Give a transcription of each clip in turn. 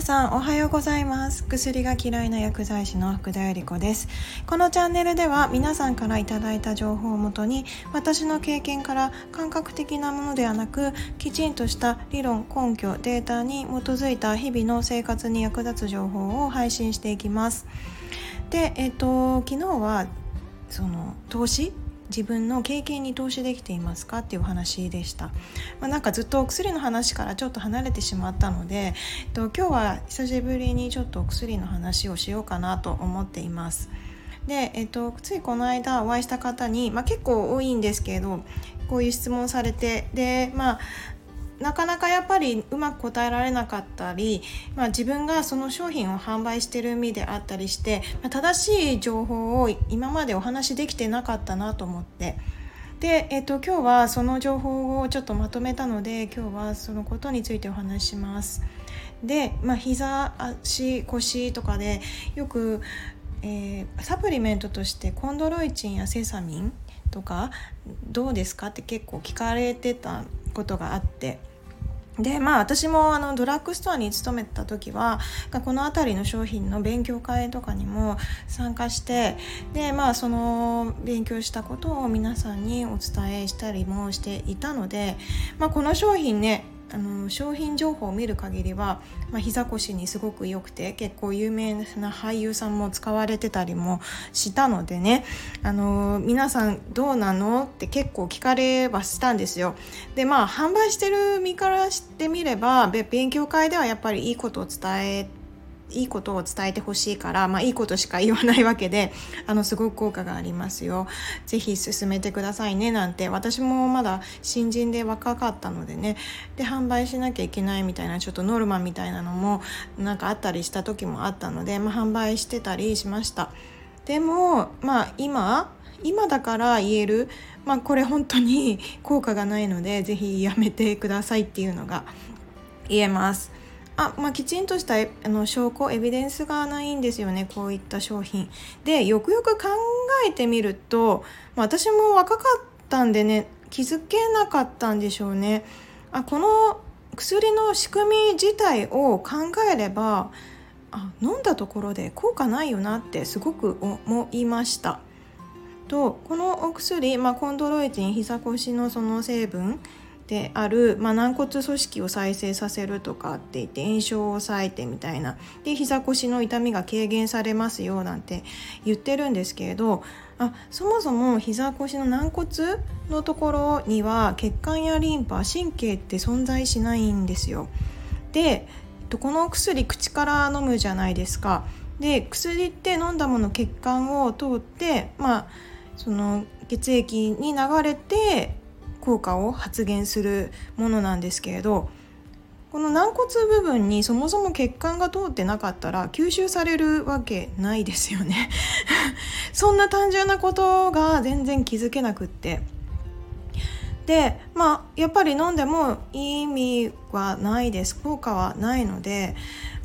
皆さんおはようございます。薬が嫌いな薬剤師の福田由里子です。このチャンネルでは皆さんからいただいた情報をもとに私の経験から感覚的なものではなくきちんとした理論根拠データに基づいた日々の生活に役立つ情報を配信していきます。でえっ、と昨日はその投資自分の経験に投資できていますかっていう話でした、まあ、なんかずっとお薬の話からちょっと離れてしまったので、えっと、今日は久しぶりにちょっとお薬の話をしようかなと思っています。で、えっと、ついこの間お会いした方に、まあ、結構多いんですけどこういう質問されてでまあなかなかやっぱりうまく答えられなかったり、まあ、自分がその商品を販売してる身であったりして、まあ、正しい情報を今までお話しできてなかったなと思ってで、えっと、今日はその情報をちょっとまとめたので今日はそのことについてお話しします。で、まあ、膝足腰とかでよく、えー、サプリメントとしてコンドロイチンやセサミンとかどうですかって結構聞かれてたことがあってでまあ私もあのドラッグストアに勤めた時はこの辺りの商品の勉強会とかにも参加してでまあその勉強したことを皆さんにお伝えしたりもしていたので、まあ、この商品ねあの商品情報を見る限りは、まあ、膝腰にすごく良くて結構有名な俳優さんも使われてたりもしたのでね。あの皆さんどうなのって結構聞かれはしたんですよ。でまあ販売してる身からしてみれば勉強会ではやっぱりいいことを伝えていいことを伝えてほしいから、まあ、いいことしか言わないわけであのすごく効果がありますよ。是非進めてくださいねなんて。私もまだ新人で若かったのでね。で販売しなきゃいけないみたいなちょっとノルマみたいなのもなんかあったりした時もあったので、まあ、販売してたりしました。でもまあ今今だから言える、まあ、これ本当に 効果がないので是非やめてくださいっていうのが言えます。あまあ、きちんとしたあの証拠エビデンスがないんですよねこういった商品。でよくよく考えてみると、まあ、私も若かったんでね気づけなかったんでしょうね。あこの薬の仕組み自体を考えればあ飲んだところで効果ないよなってすごく思いました。とこのお薬、まあ、コンドロイチン膝腰のその成分である、まあ、軟骨組織を再生させるとかって言って炎症を抑えてみたいなで膝腰の痛みが軽減されますよなんて言ってるんですけれどあそもそも膝腰の軟骨のところには血管やリンパ神経って存在しないんですよ。でこの薬口から飲むじゃないですか。で薬って飲んだもの血管を通ってまあその血液に流れて効果を発現するものなんですけれどこの軟骨部分にそもそも血管が通ってなかったら吸収されるわけないですよね。そんな単純なことが全然気づけなくって。でまあやっぱり飲んでも意味はないです。効果はないので、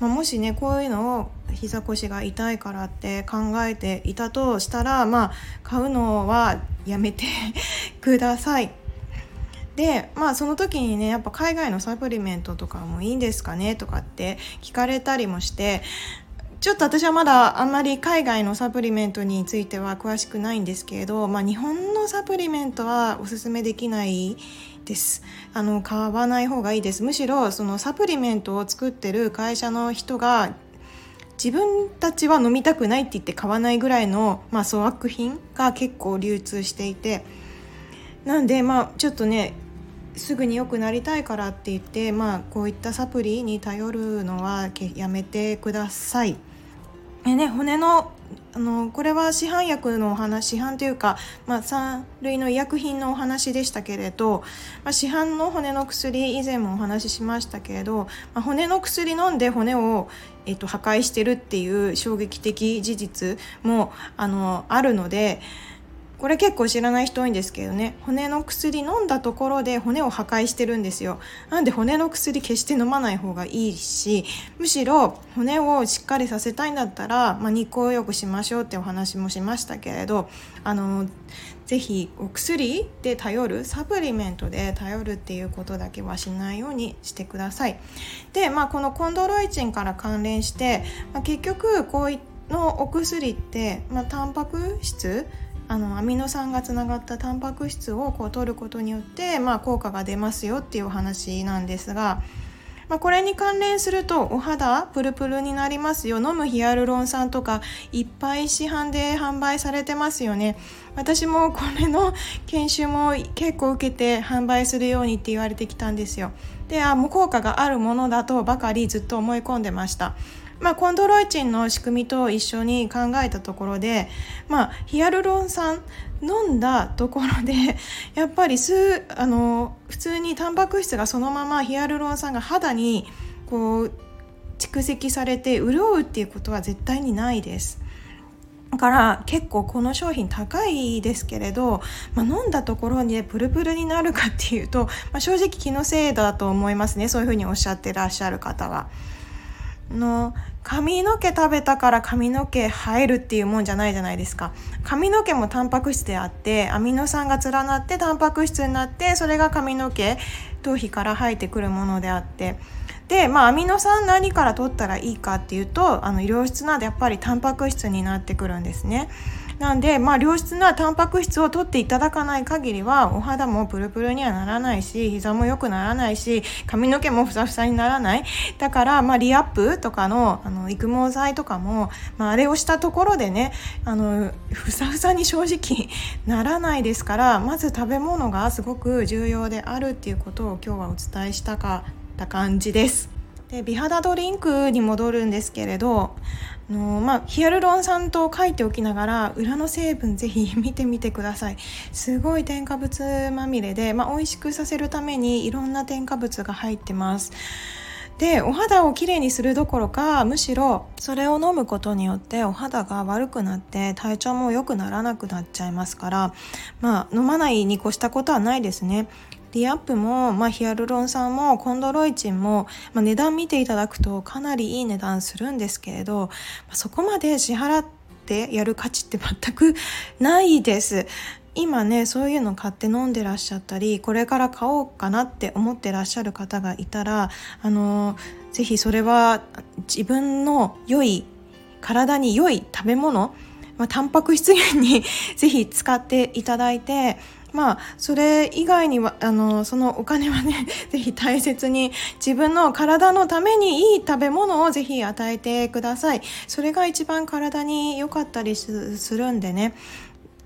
まあ、もしねこういうのを膝腰が痛いからって考えていたとしたらまあ買うのはやめてください。でまあその時にねやっぱ海外のサプリメントとかもいいんですかねとかって聞かれたりもしてちょっと私はまだあんまり海外のサプリメントについては詳しくないんですけれど、まあ、日本のサプリメントはおすすめできないです。あの買わない方がいいです。むしろそのサプリメントを作ってる会社の人が自分たちは飲みたくないって言って買わないぐらいの、まあ、粗悪品が結構流通していてなんでまあちょっとねすぐに良くなりたいからって言って、まあ、こういったサプリに頼るのはやめてください。えね、骨のあのこれは市販薬のお話市販というか、まあ、3類の医薬品のお話でしたけれど、まあ、市販の骨の薬以前もお話ししましたけれど、まあ、骨の薬飲んで骨を、えっと、破壊してるっていう衝撃的事実もあのあるので。これ結構知らない人多いんですけどね骨の薬飲んだところで骨を破壊してるんですよなんで骨の薬決して飲まない方がいいしむしろ骨をしっかりさせたいんだったら、まあ、日光浴しましょうってお話もしましたけれどあのぜひお薬で頼るサプリメントで頼るっていうことだけはしないようにしてください。で、まあ、このコンドロイチンから関連して、まあ、結局こういのお薬って、まあ、タンパク質あのアミノ酸がつながったタンパク質をこう取ることによって、まあ、効果が出ますよっていうお話なんですがまあ、これに関連するとお肌プルプルになりますよ。飲むヒアルロン酸とかいっぱい市販で販売されてますよね。私もこれの研修も結構受けて販売するようにって言われてきたんですよ。であ無効果があるものだとばかりずっと思い込んでました。まあ、コンドロイチンの仕組みと一緒に考えたところで、まあ、ヒアルロン酸飲んだところで やっぱりすあの普通にタンパク質がそのままヒアルロン酸が肌にこう蓄積されて潤うっていうことは絶対にないです。だから結構この商品高いですけれど、まあ、飲んだところにプルプルになるかっていうと、まあ、正直気のせいだと思いますねそういうふうにおっしゃってらっしゃる方は。の髪の毛食べたから髪の毛生えるっていうもんじゃないじゃないですか。髪の毛もタンパク質であってアミノ酸が連なってタンパク質になってそれが髪の毛頭皮から生えてくるものであって。でまあアミノ酸何から取ったらいいかっていうとあの良質なでやっぱりタンパク質になってくるんですね。なんで、まあ、良質なタンパク質を取っていただかない限りはお肌もプルプルにはならないし膝も良くならないし髪の毛もふさふさにならないだから、まあ、リアップとかのあの育毛剤とかも、まあ、あれをしたところでねあのふさふさに正直 ならないですからまず食べ物がすごく重要であるっていうことを今日はお伝えしたかた感じです。で美肌ドリンクに戻るんですけれどあの、まあ、ヒアルロン酸と書いておきながら裏の成分ぜひ見てみてください。すごい添加物まみれで、まあ、美味しくさせるためにいろんな添加物が入ってます。でお肌をきれいにするどころかむしろそれを飲むことによってお肌が悪くなって体調も良くならなくなっちゃいますからまあ飲まないに越したことはないですね。リアップも、まあ、ヒアルロン酸もコンドロイチンも、まあ、値段見ていただくとかなりいい値段するんですけれど、まあ、そこまで支払ってやる価値って全くないです。今ねそういうの買って飲んでらっしゃったりこれから買おうかなって思ってらっしゃる方がいたらあのぜひそれは自分の良い体に良い食べ物、まあ、タンパク質源に ぜひ使っていただいてまあそれ以外にはあのそのお金はね ぜひ大切に自分の体のためにいい食べ物をぜひ与えてください。それが一番体に良かったりするんでね。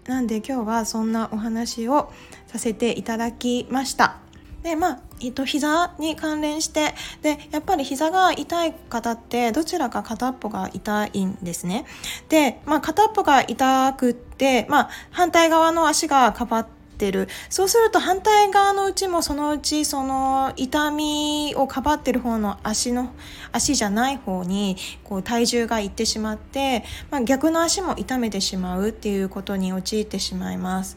なんで今日はそんなお話をさせていただきました。でまあえっと、膝に関連してでやっぱり膝が痛い方ってどちらか片っぽが痛いんですね。で、まあ、片っぽが痛くって、まあ、反対側の足がかばってってるそうすると反対側のうちもそのうちその痛みをかばってる方の足の足じゃない方にこう体重がいってしまって、まあ、逆の足も痛めてしまうっていうことに陥ってしまいます。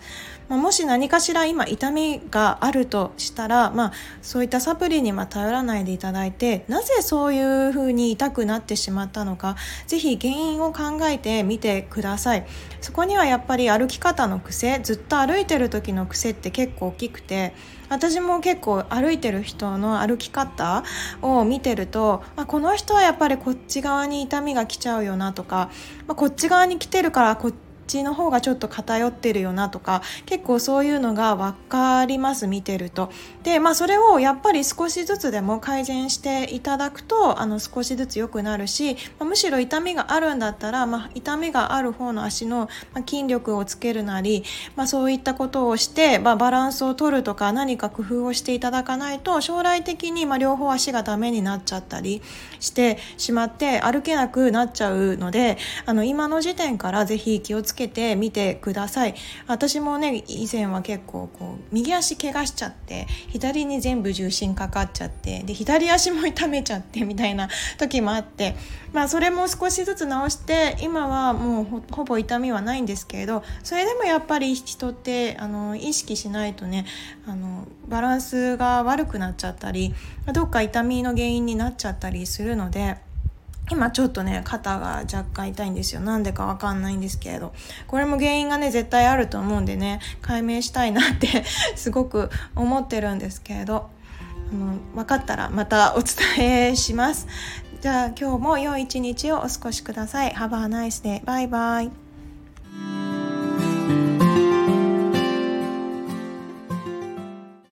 まあ、もし何かしら今痛みがあるとしたら、まあ、そういったサプリには頼らないでいただいてなぜそういうふうに痛くなってしまったのかぜひ原因を考えてみてくださいそこにはやっぱり歩き方の癖ずっと歩いてる時の癖って結構大きくて私も結構歩いてる人の歩き方を見てると、まあ、この人はやっぱりこっち側に痛みが来ちゃうよなとか、まあ、こっち側に来てるからこっちの方がちょっと偏ってるよなとか結構そういうのが分かります見てると。でまあそれをやっぱり少しずつでも改善していただくとあの少しずつ良くなるし、まあ、むしろ痛みがあるんだったら、まあ、痛みがある方の足の筋力をつけるなり、まあ、そういったことをして、まあ、バランスを取るとか何か工夫をしていただかないと将来的にまあ両方足がダメになっちゃったりしてしまって歩けなくなっちゃうのであの今の時点からぜひ気をつけけてみてください私もね以前は結構こう右足怪我しちゃって左に全部重心かかっちゃってで左足も痛めちゃってみたいな 時もあってまあそれも少しずつ直して今はもうほぼ痛みはないんですけれどそれでもやっぱり人ってあの意識しないとねあのバランスが悪くなっちゃったりどっか痛みの原因になっちゃったりするので。今ちょっとね肩が若干痛いんですよ。なんでかわかんないんですけれど。これも原因がね絶対あると思うんでね解明したいなって すごく思ってるんですけれど。あの分かったらまたお伝えします。じゃあ今日も良い一日をお過ごしください。Have a nice day バイバイ。